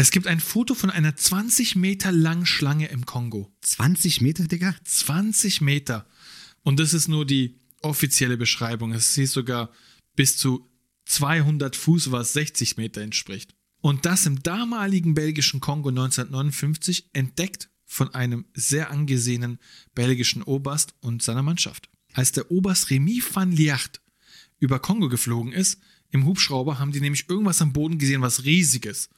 Es gibt ein Foto von einer 20 Meter langen Schlange im Kongo. 20 Meter, Digga? 20 Meter. Und das ist nur die offizielle Beschreibung. Es sieht sogar bis zu 200 Fuß, was 60 Meter entspricht. Und das im damaligen belgischen Kongo 1959 entdeckt von einem sehr angesehenen belgischen Oberst und seiner Mannschaft. Als der Oberst Remy van Liacht über Kongo geflogen ist, im Hubschrauber haben die nämlich irgendwas am Boden gesehen, was riesiges.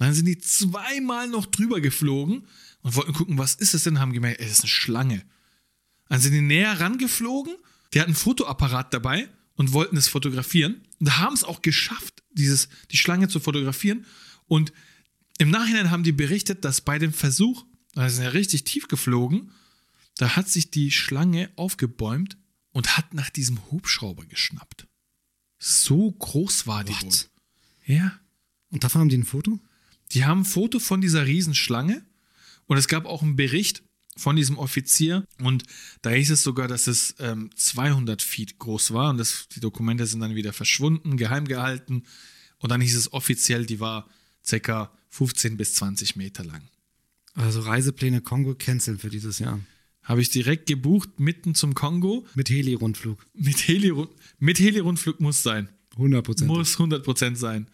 Dann sind die zweimal noch drüber geflogen und wollten gucken, was ist es denn, haben gemerkt, ey, das ist eine Schlange. Dann sind die näher rangeflogen, die hatten einen Fotoapparat dabei und wollten es fotografieren. Und haben es auch geschafft, dieses, die Schlange zu fotografieren. Und im Nachhinein haben die berichtet, dass bei dem Versuch, da sind ja richtig tief geflogen, da hat sich die Schlange aufgebäumt und hat nach diesem Hubschrauber geschnappt. So groß war die What? wohl. Ja. Und davon haben die ein Foto? Die haben ein Foto von dieser Riesenschlange und es gab auch einen Bericht von diesem Offizier und da hieß es sogar, dass es ähm, 200 Feet groß war und das, die Dokumente sind dann wieder verschwunden, geheim gehalten und dann hieß es offiziell, die war ca. 15 bis 20 Meter lang. Also Reisepläne Kongo canceln für dieses Jahr. Habe ich direkt gebucht, mitten zum Kongo. Mit Heli-Rundflug. Mit Heli, mit Heli-Rundflug muss sein. 100 Prozent. Muss 100% sein.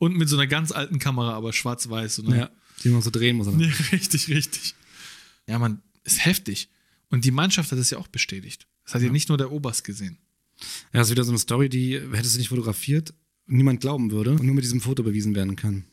Und mit so einer ganz alten Kamera, aber schwarz-weiß. So eine- Ja, die man so drehen muss. Ja, richtig, richtig. Ja, man, ist heftig. Und die Mannschaft hat es ja auch bestätigt. Das hat ja, nicht nur der Oberst gesehen. Ja, das ist wieder so eine Story, die hättest du nicht fotografiert, niemand glauben würde und nur mit diesem Foto bewiesen werden kann.